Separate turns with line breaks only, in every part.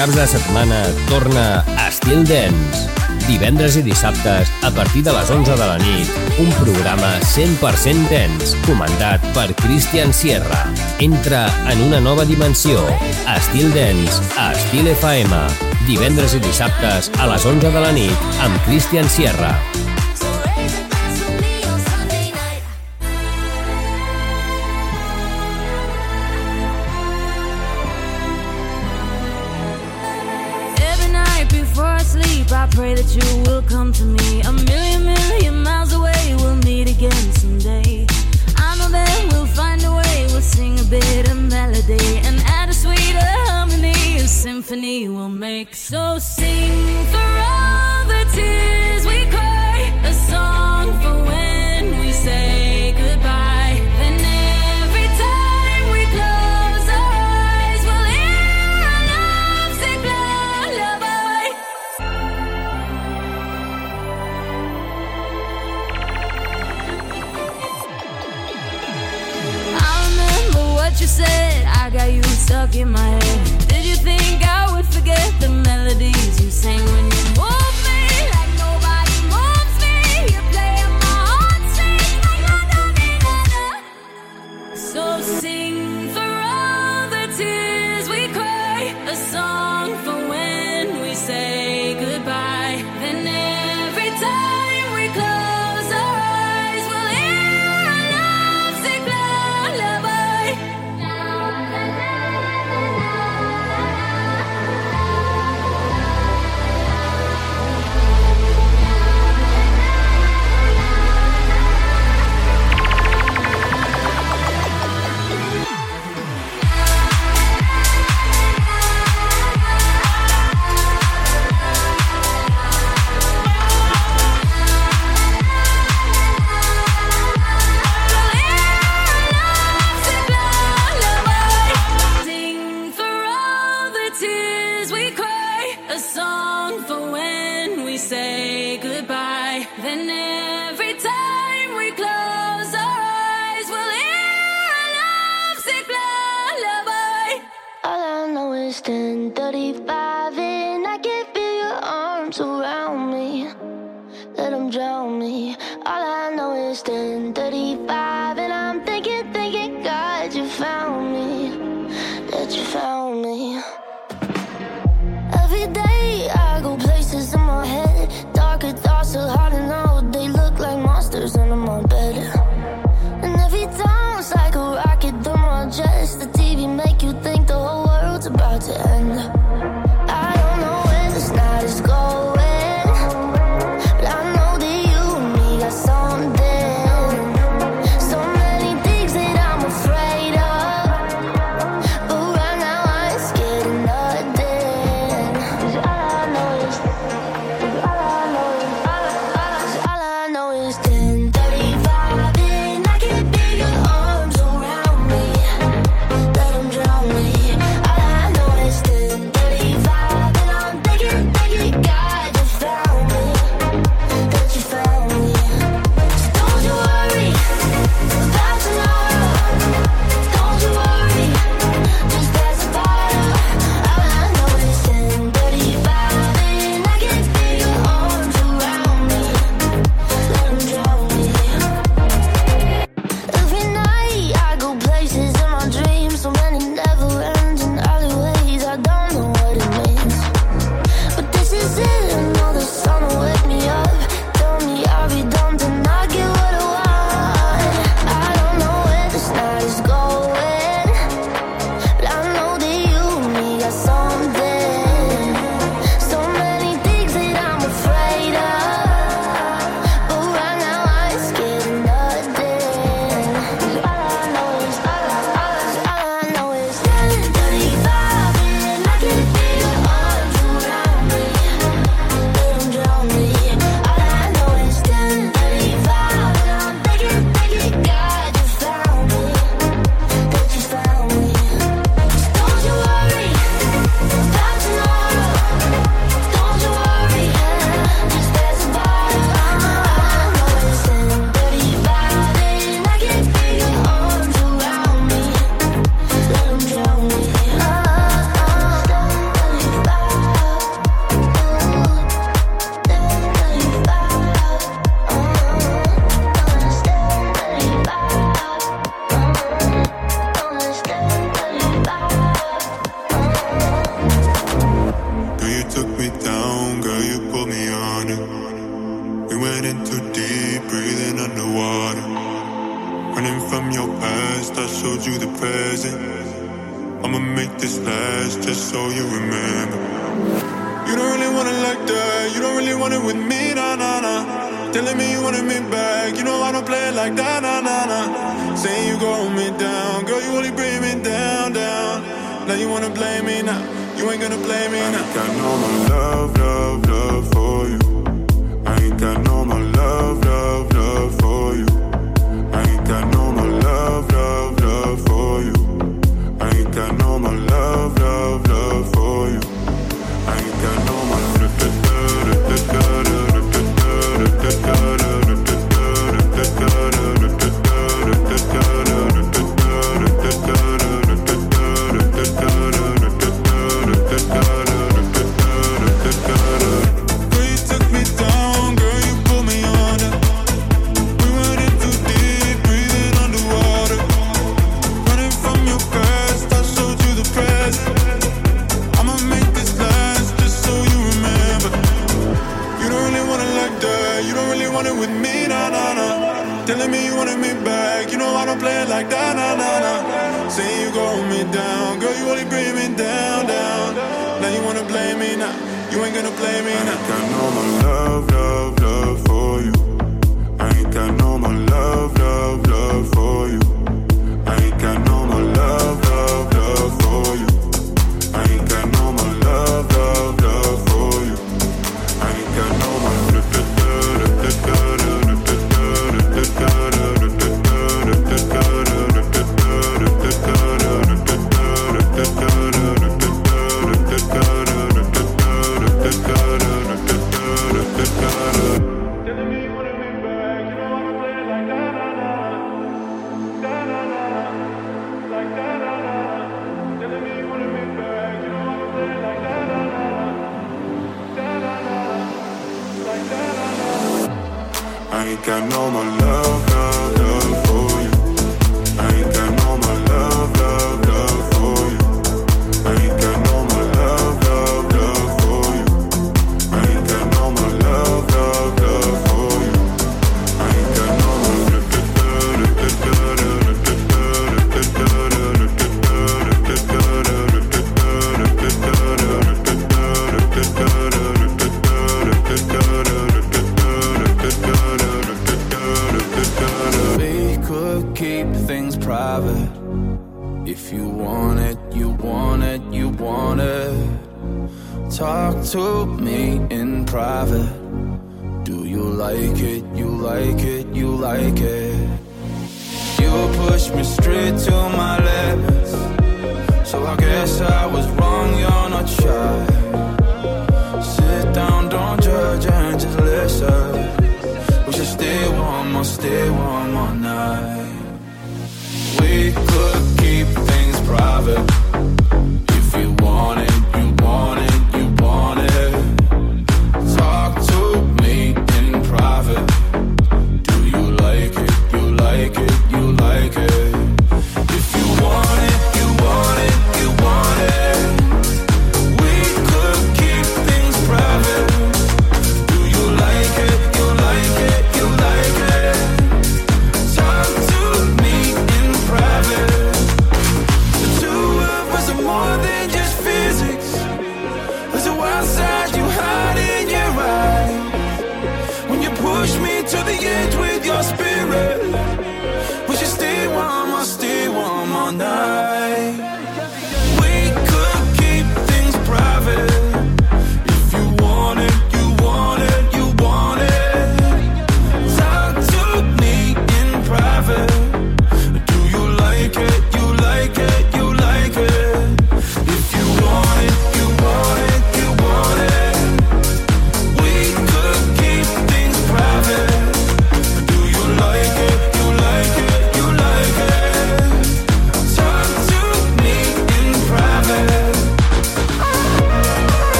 caps de setmana torna Estil Dance. Divendres i dissabtes, a partir de les 11 de la nit, un programa 100% dens, comandat per Christian Sierra. Entra en una nova dimensió. Estil Dance, a Estil FM. Divendres i dissabtes, a les 11 de la nit, amb Christian Sierra.
that you will come to me a million, million miles away. We'll meet again someday. I know that we'll find a way. We'll sing a bit of melody and add a sweeter harmony. A symphony we'll make. So sing for all the tears. stuck in my head. Did you think I would forget the melodies you sang when you? you
wanted me back. You know I don't play like that, nah, nah, nah. Saying you go me down, girl, you only bring me down, down. Now you wanna blame me now, you ain't gonna blame me now.
I got no more love, love. You ain't
gonna blame me.
I
now.
got no more love, love. think I
know my love.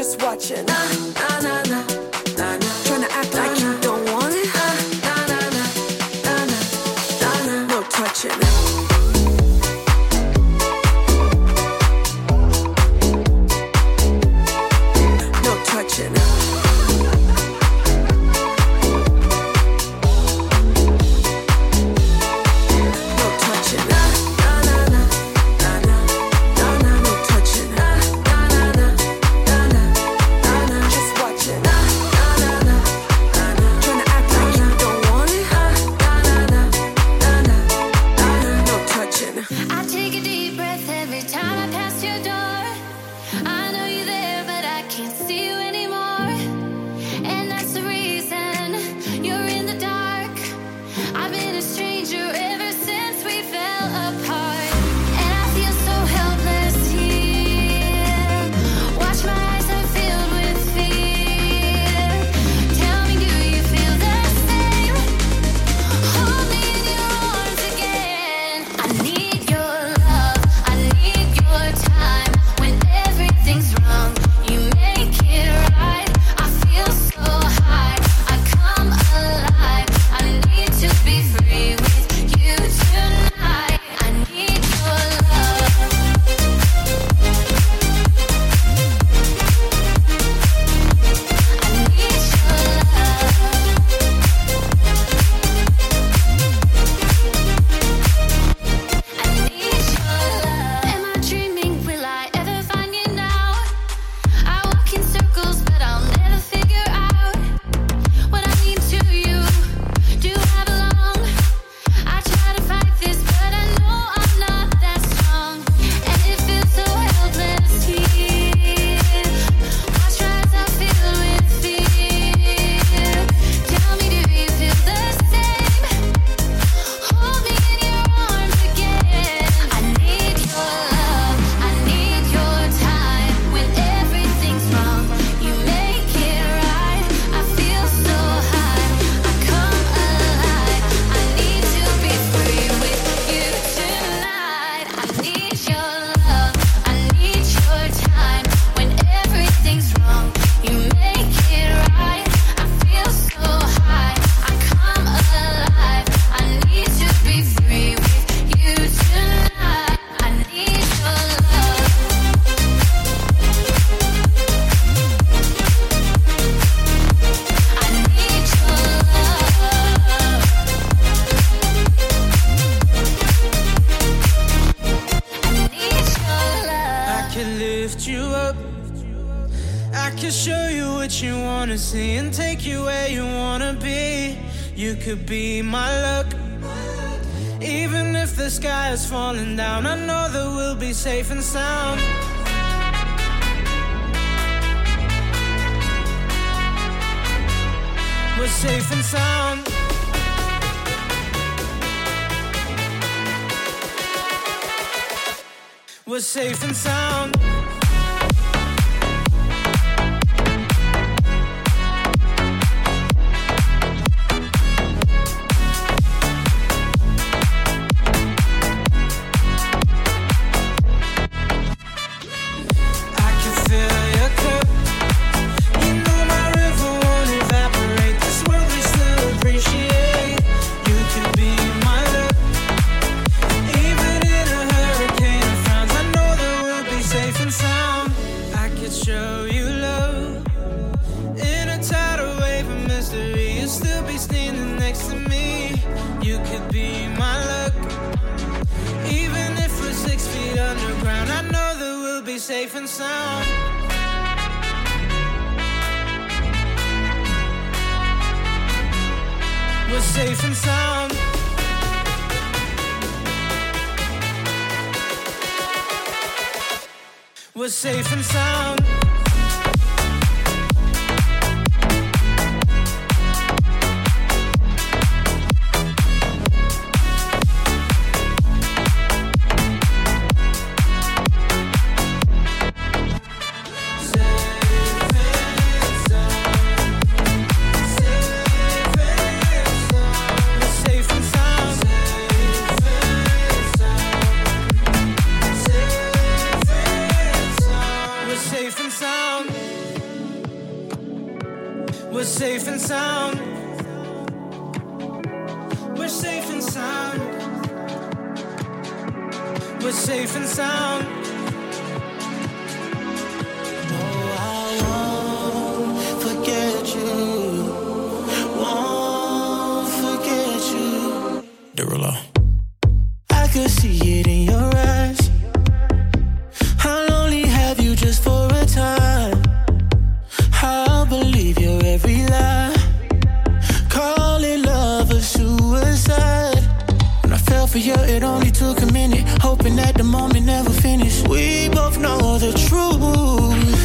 just watching.
Nah, nah, nah, nah. for you, it only took a minute. Hoping that the moment never finished. We both know the truth.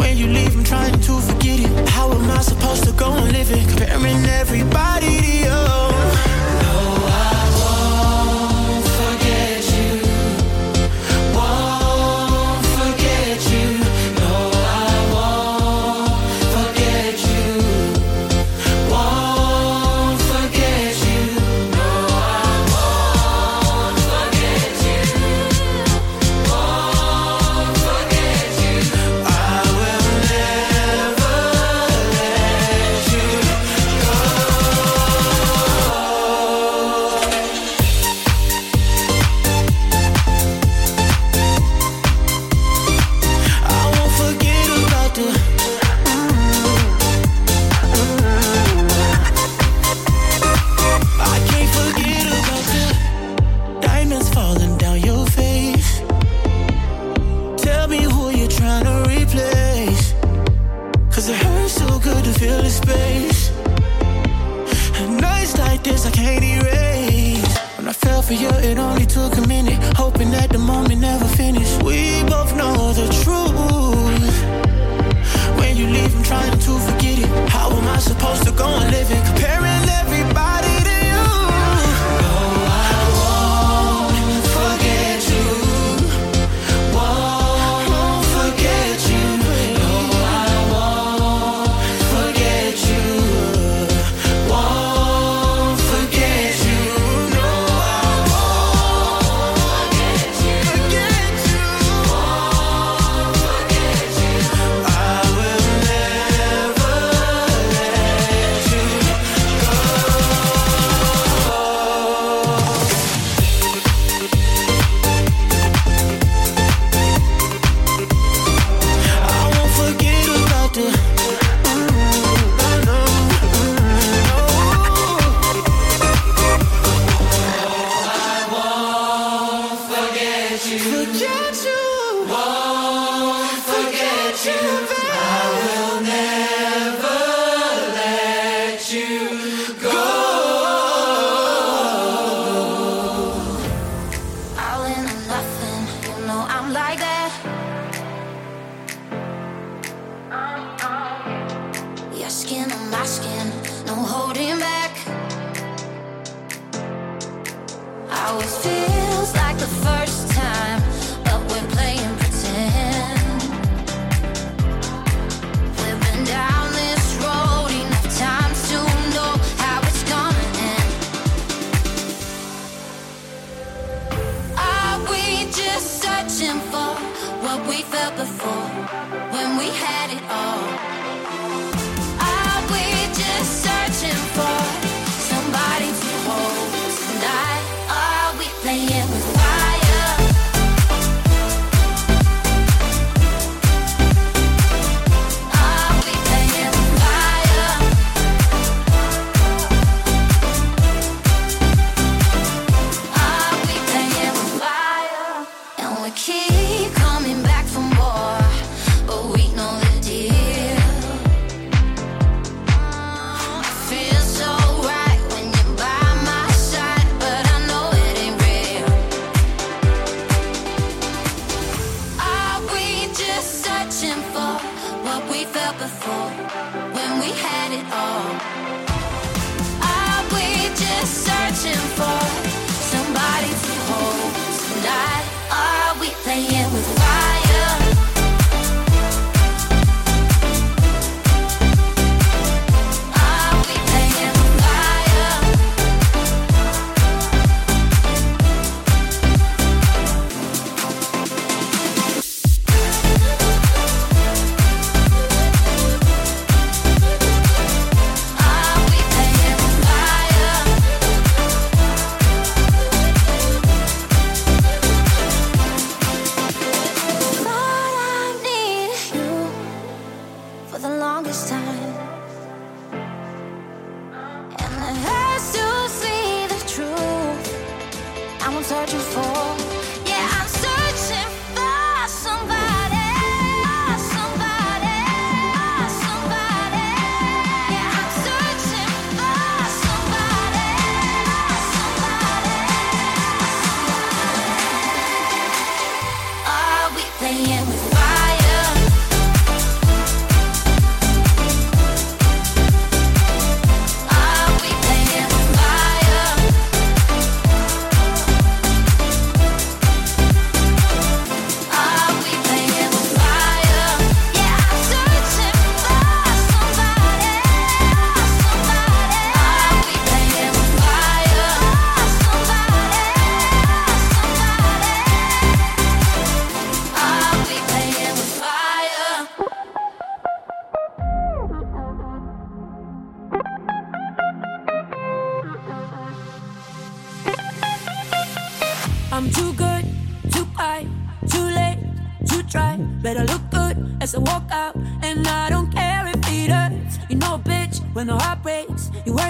When you leave, I'm trying to forget it. How am I supposed to go and live it? Comparing everybody to you.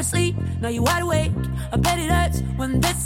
asleep, now you wide awake. I bet it hurts when this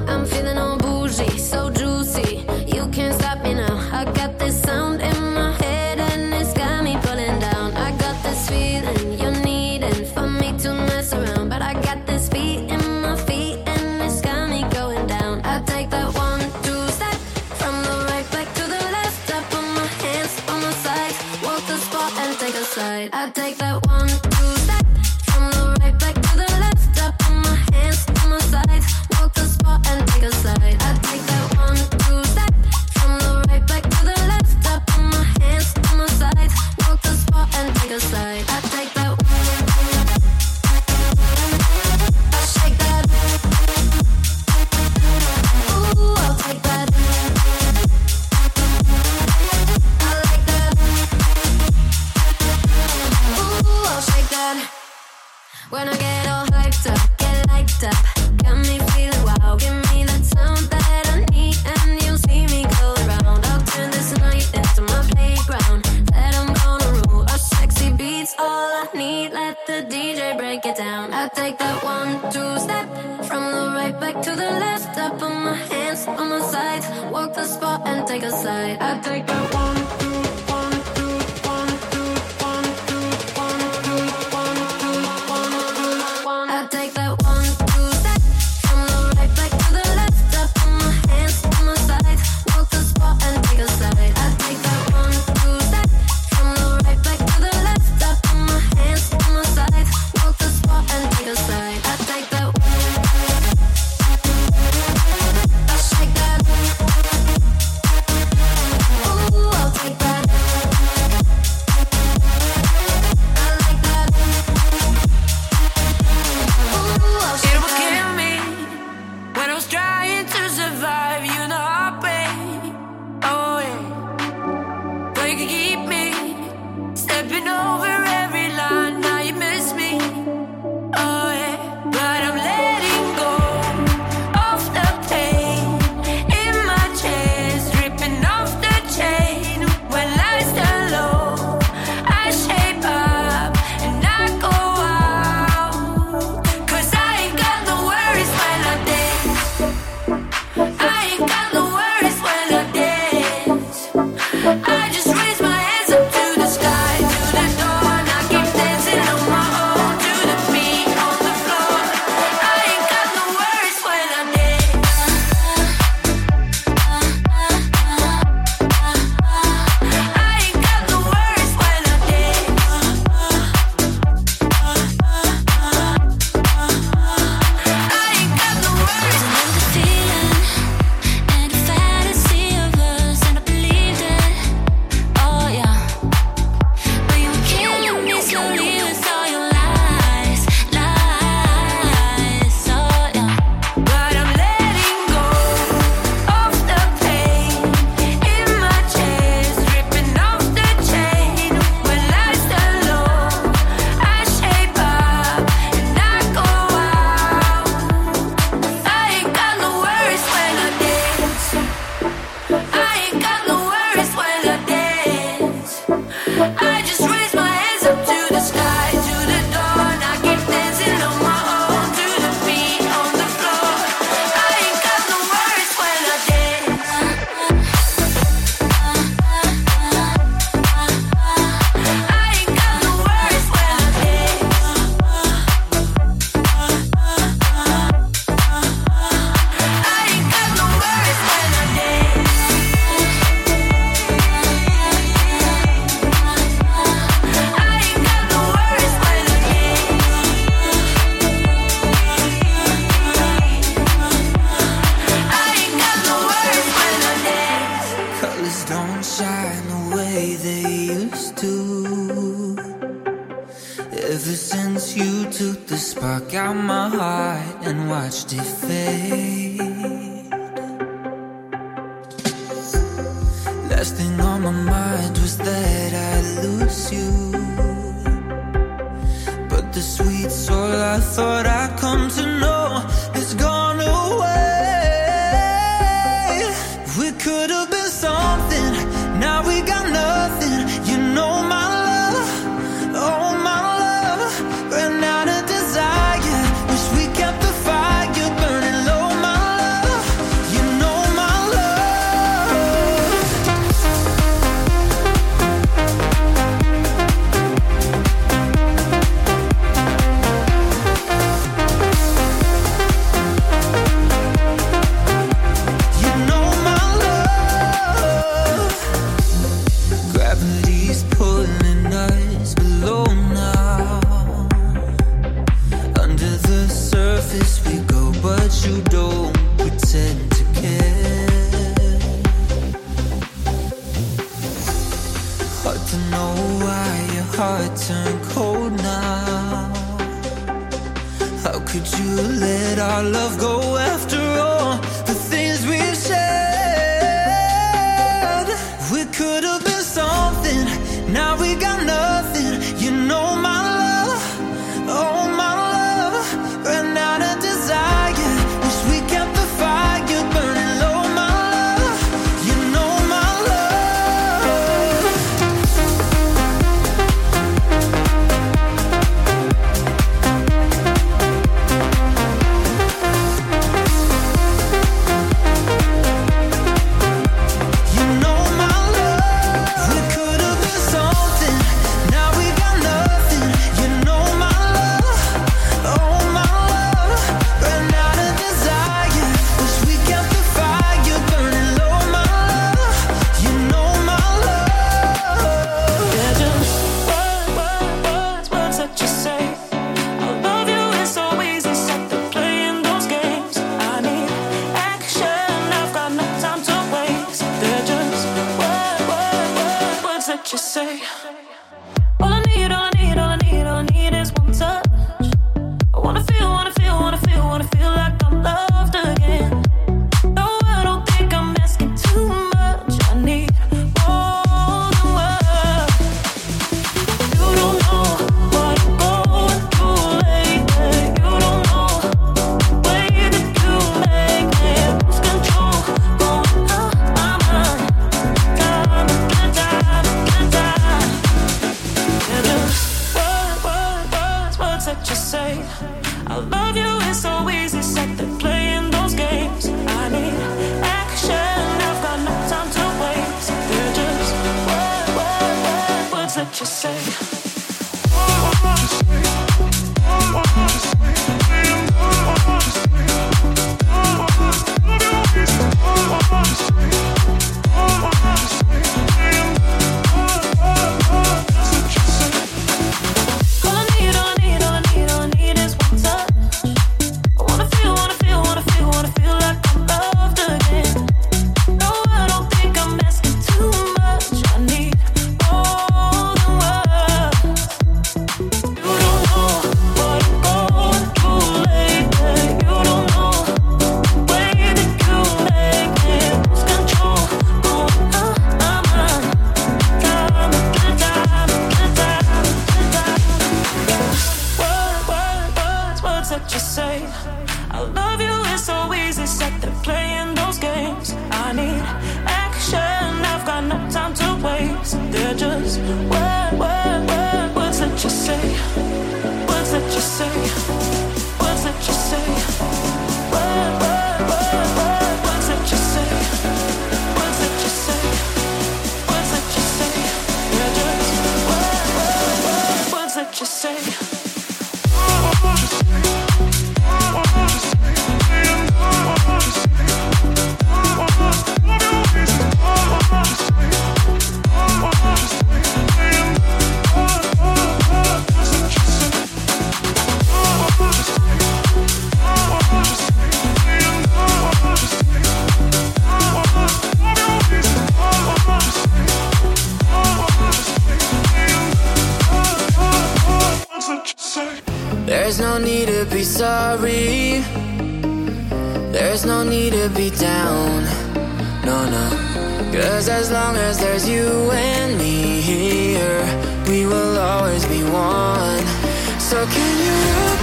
that
you say? What you say? What you say?
There's no need to be down, no, no. Cause as long as there's you and me here, we will always be one. So can you look?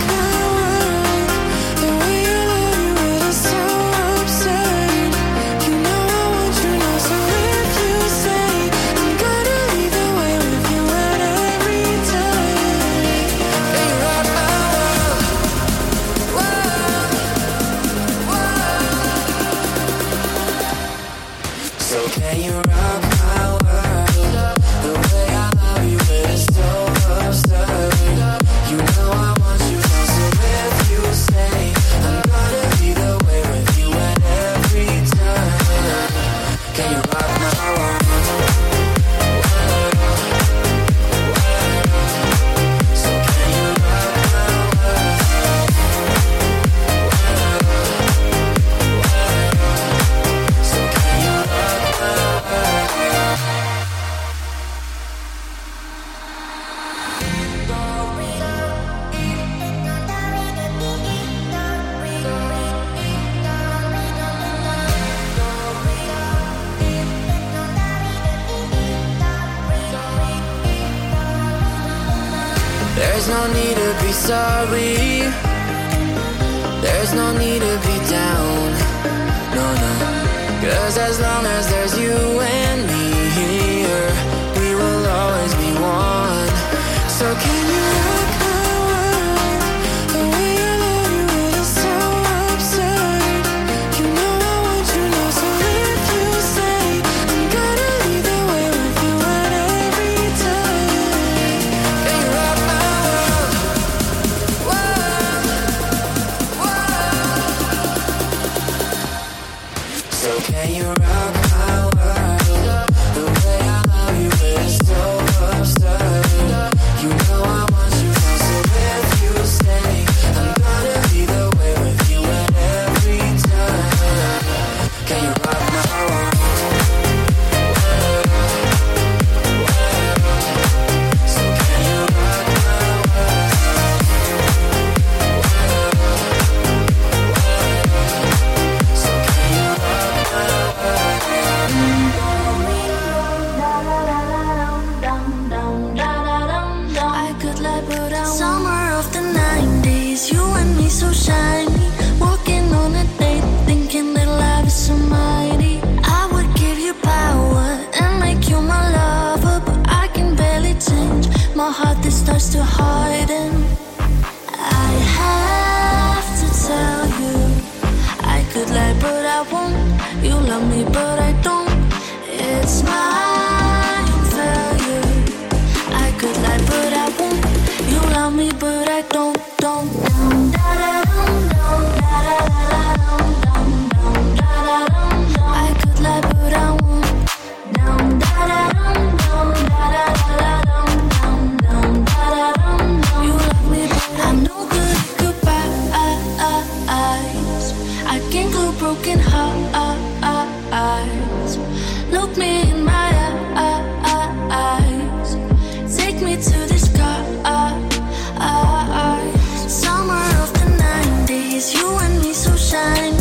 be so
shine.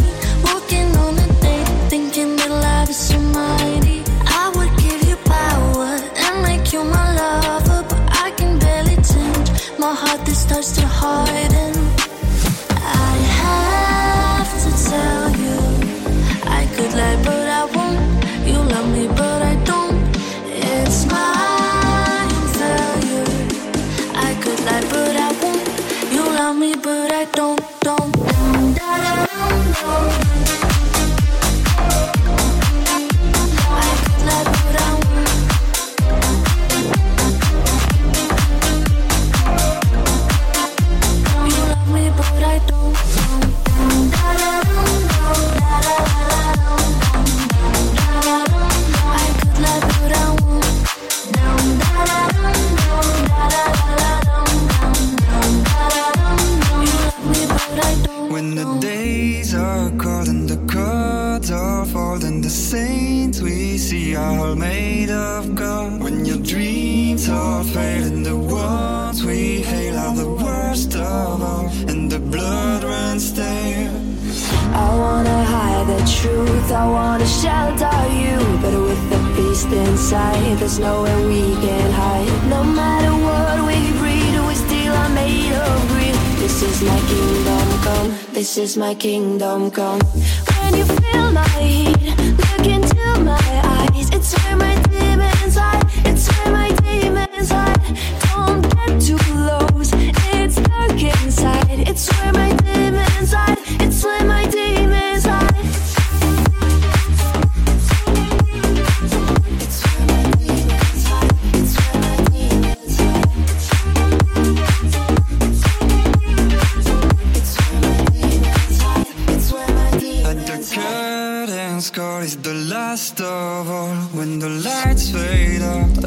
is my
kingdom come. When you feel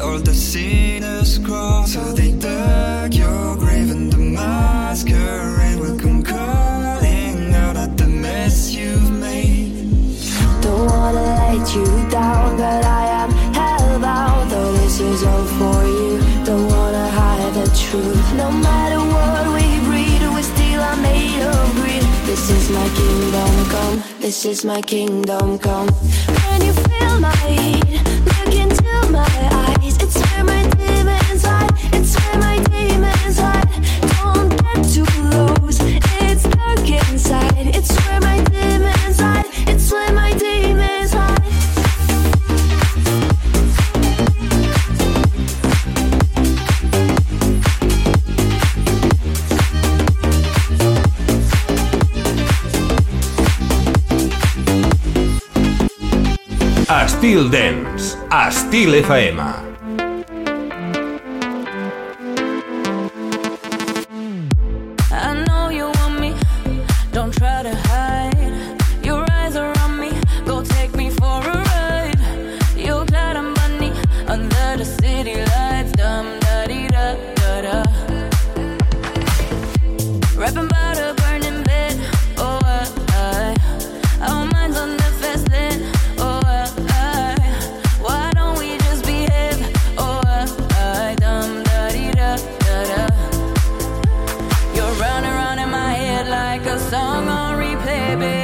all the sinners crawl So they dug your grave and the masquerade. Will come calling out at the mess you've made.
Don't wanna let you down but I am hellbound. Though this is all for you. Don't wanna hide the truth. No matter what we breed we still are made of greed. This is my kingdom come. This is my kingdom come. When you feel my heat
Estil Dance, Estil FM.
Baby.